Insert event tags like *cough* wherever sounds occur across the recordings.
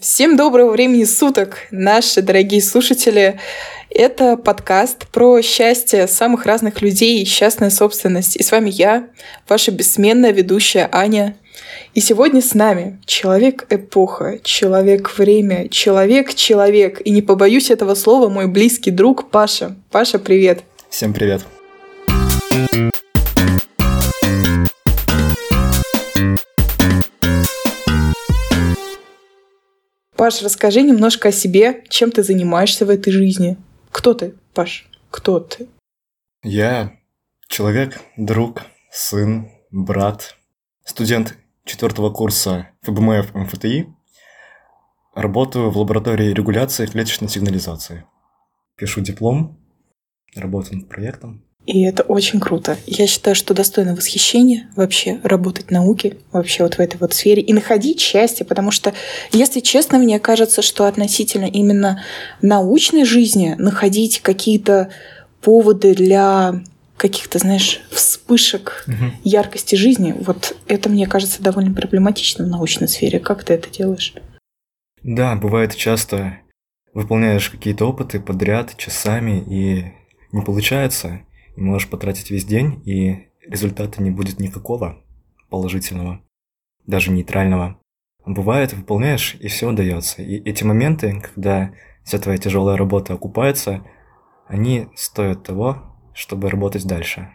Всем доброго времени суток, наши дорогие слушатели. Это подкаст про счастье самых разных людей и счастная собственность. И с вами я, ваша бессменная ведущая Аня. И сегодня с нами человек-эпоха, человек-время, человек-человек. И не побоюсь этого слова, мой близкий друг Паша. Паша, привет. Всем привет. Паш, расскажи немножко о себе, чем ты занимаешься в этой жизни. Кто ты, Паш? Кто ты? Я человек, друг, сын, брат, студент четвертого курса ФБМФ МФТИ. Работаю в лаборатории регуляции клеточной сигнализации. Пишу диплом, работаю над проектом. И это очень круто. Я считаю, что достойно восхищения вообще работать в науке, вообще вот в этой вот сфере и находить счастье, потому что, если честно, мне кажется, что относительно именно научной жизни находить какие-то поводы для каких-то, знаешь, вспышек угу. яркости жизни, вот это, мне кажется, довольно проблематично в научной сфере. Как ты это делаешь? Да, бывает часто выполняешь какие-то опыты подряд часами и не получается можешь потратить весь день, и результата не будет никакого положительного, даже нейтрального. Бывает, выполняешь, и все удается. И эти моменты, когда вся твоя тяжелая работа окупается, они стоят того, чтобы работать дальше.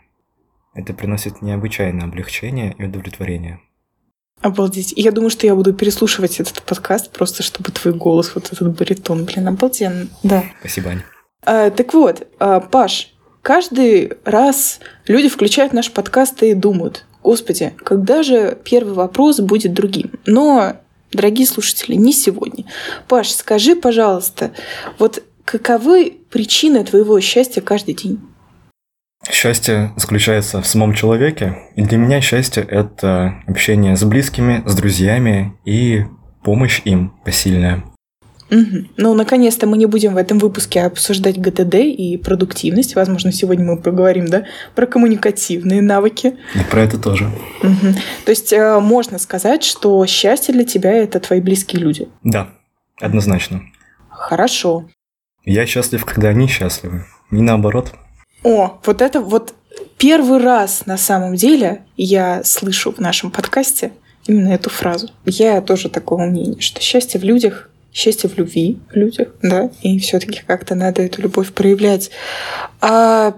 Это приносит необычайное облегчение и удовлетворение. Обалдеть. Я думаю, что я буду переслушивать этот подкаст, просто чтобы твой голос, вот этот баритон, блин, обалденно. Да. Спасибо, Аня. А, так вот, а, Паш, Каждый раз люди включают наш подкаст и думают, господи, когда же первый вопрос будет другим? Но, дорогие слушатели, не сегодня. Паш, скажи, пожалуйста, вот каковы причины твоего счастья каждый день? Счастье заключается в самом человеке, и для меня счастье – это общение с близкими, с друзьями и помощь им посильная. Угу. Ну, наконец-то мы не будем в этом выпуске обсуждать ГТД и продуктивность. Возможно, сегодня мы поговорим, да, про коммуникативные навыки. И про это тоже. Угу. То есть э, можно сказать, что счастье для тебя это твои близкие люди. Да, однозначно. Хорошо. Я счастлив, когда они счастливы, не наоборот. О, вот это вот первый раз на самом деле я слышу в нашем подкасте именно эту фразу. Я тоже такого мнения, что счастье в людях счастье в любви в людях, да, и все-таки как-то надо эту любовь проявлять. А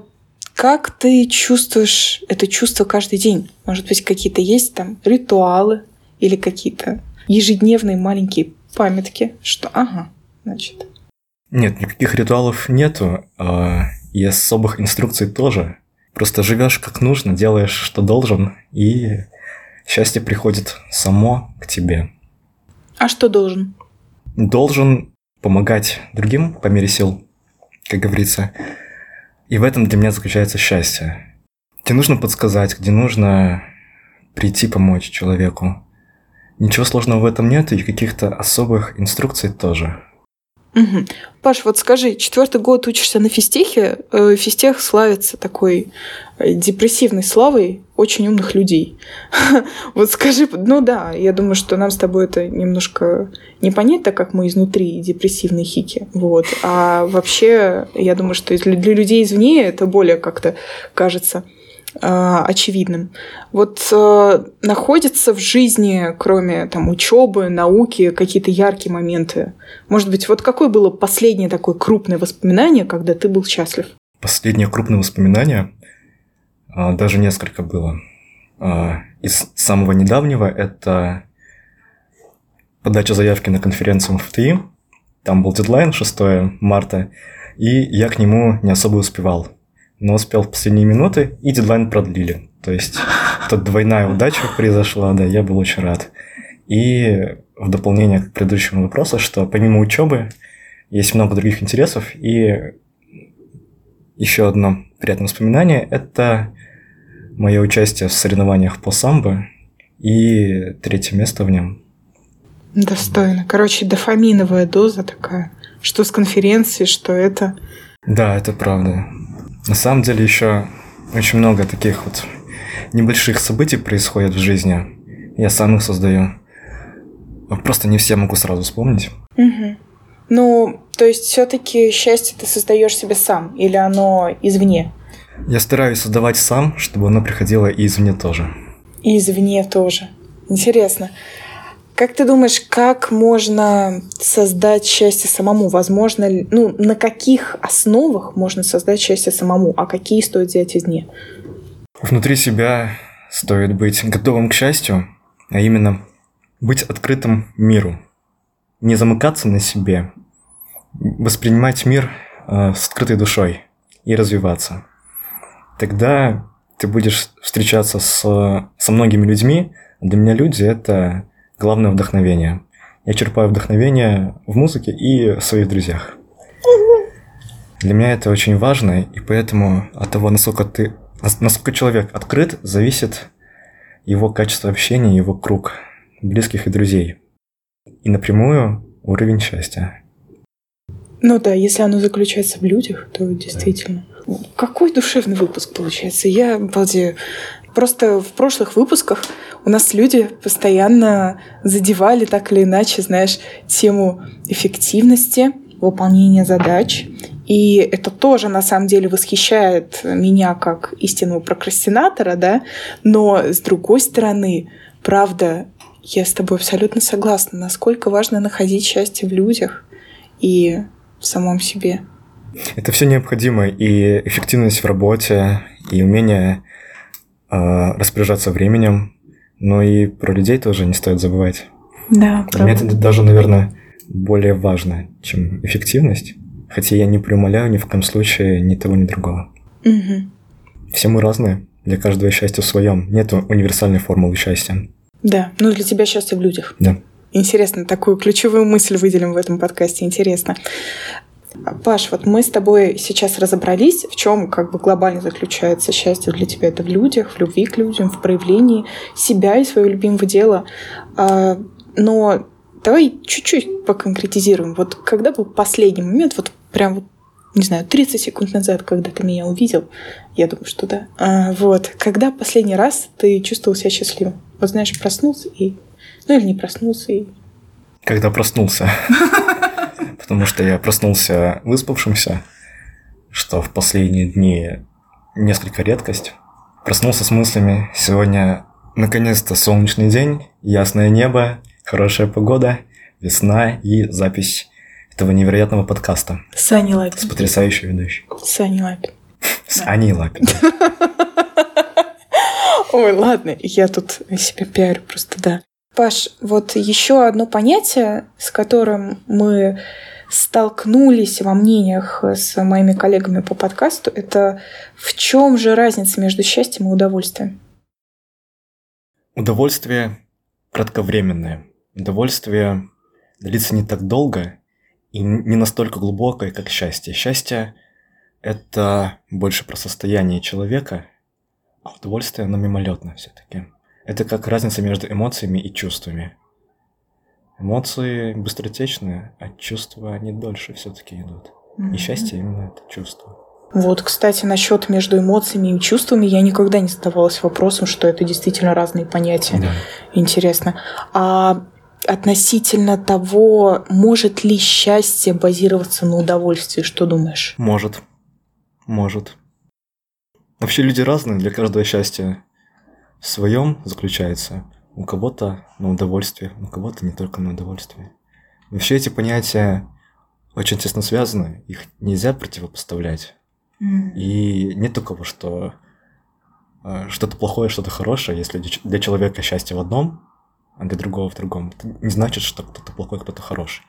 как ты чувствуешь это чувство каждый день? Может быть, какие-то есть там ритуалы или какие-то ежедневные маленькие памятки, что ага, значит. Нет, никаких ритуалов нету, а, и особых инструкций тоже. Просто живешь как нужно, делаешь, что должен, и счастье приходит само к тебе. А что должен? Должен помогать другим по мере сил, как говорится. И в этом для меня заключается счастье. Где нужно подсказать, где нужно прийти помочь человеку. Ничего сложного в этом нет, и каких-то особых инструкций тоже. Угу. Паш, вот скажи, четвертый год учишься на физтехе. Э, физтех славится такой э, депрессивной славой очень умных людей. *laughs* Вот скажи, ну да, я думаю, что нам с тобой это немножко не понять, так как мы изнутри депрессивные хики. Вот. А вообще, я думаю, что для людей извне это более как-то кажется очевидным. Вот э, находятся в жизни, кроме там учебы, науки, какие-то яркие моменты. Может быть, вот какое было последнее такое крупное воспоминание, когда ты был счастлив? Последнее крупное воспоминание, а, даже несколько было. А, из самого недавнего это подача заявки на конференцию МФТИ. Там был дедлайн 6 марта, и я к нему не особо успевал но успел в последние минуты, и дедлайн продлили. То есть тут двойная удача произошла, да, я был очень рад. И в дополнение к предыдущему вопросу, что помимо учебы есть много других интересов, и еще одно приятное воспоминание – это мое участие в соревнованиях по самбо и третье место в нем. Достойно. Короче, дофаминовая доза такая, что с конференции, что это. Да, это правда. На самом деле еще очень много таких вот небольших событий происходит в жизни. Я сам их создаю. Просто не все могу сразу вспомнить. Угу. Ну, то есть все-таки счастье ты создаешь себе сам, или оно извне? Я стараюсь создавать сам, чтобы оно приходило и извне тоже. И извне тоже. Интересно. Как ты думаешь, как можно создать счастье самому? Возможно, ну, на каких основах можно создать счастье самому, а какие стоит взять извне? Внутри себя стоит быть готовым к счастью, а именно быть открытым миру. Не замыкаться на себе, воспринимать мир э, с открытой душой и развиваться. Тогда ты будешь встречаться с, со многими людьми. Для меня люди – это главное вдохновение. Я черпаю вдохновение в музыке и в своих друзьях. Для меня это очень важно, и поэтому от того, насколько ты, насколько человек открыт, зависит его качество общения, его круг близких и друзей. И напрямую уровень счастья. Ну да, если оно заключается в людях, то действительно. Да. Какой душевный выпуск получается? Я обалдею. Просто в прошлых выпусках у нас люди постоянно задевали так или иначе, знаешь, тему эффективности, выполнения задач. И это тоже на самом деле восхищает меня как истинного прокрастинатора, да, но с другой стороны, правда, я с тобой абсолютно согласна, насколько важно находить счастье в людях и в самом себе. Это все необходимо, и эффективность в работе, и умение распоряжаться временем, но и про людей тоже не стоит забывать. Да, Для меня это даже, наверное, более важно, чем эффективность. Хотя я не преумоляю ни в коем случае ни того, ни другого. Угу. Все мы разные. Для каждого счастья в своем. Нет универсальной формулы счастья. Да, ну для тебя счастье в людях. Да. Интересно, такую ключевую мысль выделим в этом подкасте. Интересно. Паш, вот мы с тобой сейчас разобрались, в чем как бы глобально заключается счастье для тебя. Это в людях, в любви к людям, в проявлении себя и своего любимого дела. А, но давай чуть-чуть поконкретизируем. Вот когда был последний момент, вот прям вот не знаю, 30 секунд назад, когда ты меня увидел, я думаю, что да. А, вот, когда последний раз ты чувствовал себя счастливым? Вот знаешь, проснулся и... Ну или не проснулся и... Когда проснулся *laughs* потому что я проснулся выспавшимся, что в последние дни несколько редкость. Проснулся с мыслями, сегодня наконец-то солнечный день, ясное небо, хорошая погода, весна и запись этого невероятного подкаста. С Аней Лапин. С потрясающей ведущей. С Аней Лапин. С Аней Лапин. *laughs* Ой, ладно, я тут себя пиарю просто, да. Паш, вот еще одно понятие, с которым мы столкнулись во мнениях с моими коллегами по подкасту, это в чем же разница между счастьем и удовольствием? Удовольствие кратковременное. Удовольствие длится не так долго и не настолько глубокое, как счастье. Счастье – это больше про состояние человека, а удовольствие, оно мимолетно все-таки. Это как разница между эмоциями и чувствами. Эмоции быстротечные, а чувства они дольше все-таки идут. Mm-hmm. И счастье именно это чувство. Вот, кстати, насчет между эмоциями и чувствами я никогда не задавалась вопросом, что это действительно разные понятия. Да. Интересно. А относительно того, может ли счастье базироваться на удовольствии, что думаешь? Может. Может. Вообще люди разные, для каждого счастья в своем заключается. У кого-то на удовольствие, у кого-то не только на удовольствие. Вообще эти понятия очень тесно связаны, их нельзя противопоставлять. Mm. И нет такого, что э, что-то плохое, что-то хорошее, если для человека счастье в одном, а для другого в другом. Это не значит, что кто-то плохой, кто-то хороший.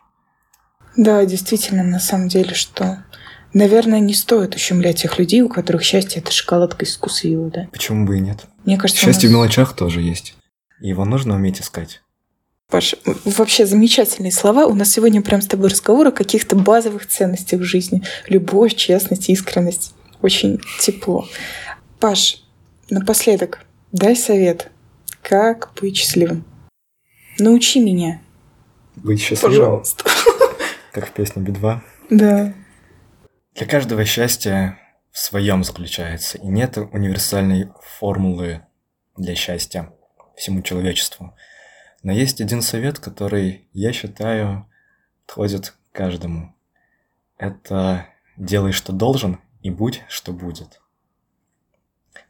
Да, действительно, на самом деле, что, наверное, не стоит ущемлять тех людей, у которых счастье это шоколадка из вкусвилла, да? Почему бы и нет? Мне кажется, счастье нас... в мелочах тоже есть. Его нужно уметь искать. Паш, вообще замечательные слова. У нас сегодня прям с тобой разговор о каких-то базовых ценностях в жизни. Любовь, честность, искренность. Очень тепло. Паш, напоследок, дай совет. Как быть счастливым? Научи меня. Быть счастливым? Пожалуйста. Как в песне Би-2. Да. Для каждого счастья в своем заключается. И нет универсальной формулы для счастья всему человечеству. Но есть один совет, который, я считаю, подходит каждому. Это делай, что должен, и будь, что будет.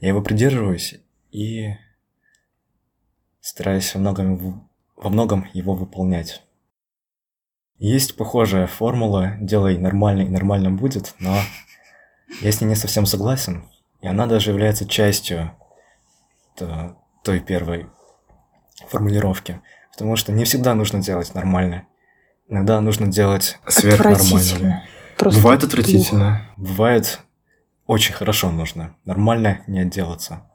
Я его придерживаюсь и стараюсь во многом, во многом его выполнять. Есть похожая формула «делай нормально и нормально будет», но я с ней не совсем согласен, и она даже является частью той первой формулировки. Потому что не всегда нужно делать нормально. Иногда нужно делать сверхнормально. Просто Бывает отвратительно. Плохо. Бывает очень хорошо нужно. Нормально не отделаться.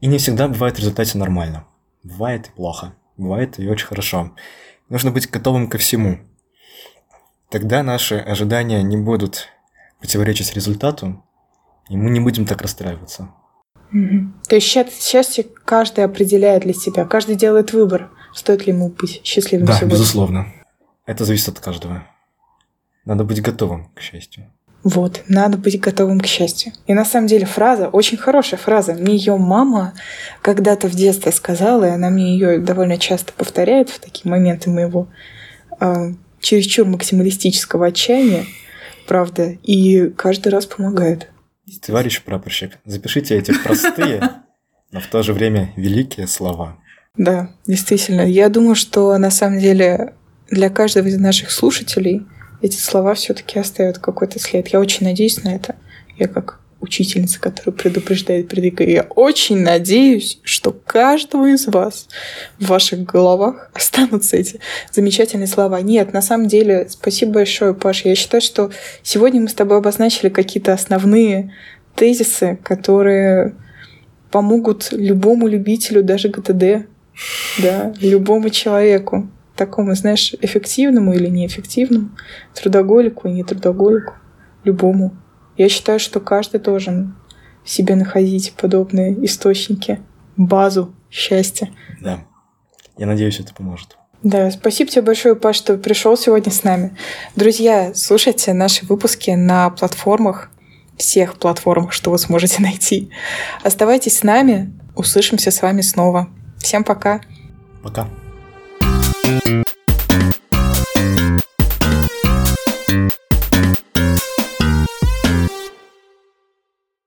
И не всегда бывает в результате нормально. Бывает и плохо. Бывает и очень хорошо. Нужно быть готовым ко всему. Тогда наши ожидания не будут противоречить результату, и мы не будем так расстраиваться. Угу. То есть счастье каждый определяет для себя, каждый делает выбор, стоит ли ему быть счастливым да, сегодня. Да, безусловно. Это зависит от каждого. Надо быть готовым к счастью. Вот, надо быть готовым к счастью. И на самом деле фраза, очень хорошая фраза. Мне ее мама когда-то в детстве сказала, и она мне ее довольно часто повторяет в такие моменты моего э, чересчур максималистического отчаяния, правда, и каждый раз помогает. Товарищ прапорщик, запишите эти простые, *laughs* но в то же время великие слова. Да, действительно. Я думаю, что на самом деле для каждого из наших слушателей эти слова все-таки оставят какой-то след. Я очень надеюсь на это. Я как учительница, которая предупреждает перед ЕГЭ. Я очень надеюсь, что каждого из вас в ваших головах *laughs* останутся эти замечательные слова. Нет, на самом деле, спасибо большое, Паша. Я считаю, что сегодня мы с тобой обозначили какие-то основные тезисы, которые помогут любому любителю, даже ГТД, да, любому человеку, такому, знаешь, эффективному или неэффективному, трудоголику и не трудоголику, любому я считаю, что каждый должен в себе находить подобные источники, базу счастья. Да. Я надеюсь, это поможет. Да, спасибо тебе большое, Паш, что пришел сегодня с нами. Друзья, слушайте наши выпуски на платформах, всех платформах, что вы сможете *laughs* найти. Оставайтесь с нами, услышимся с вами снова. Всем пока. Пока.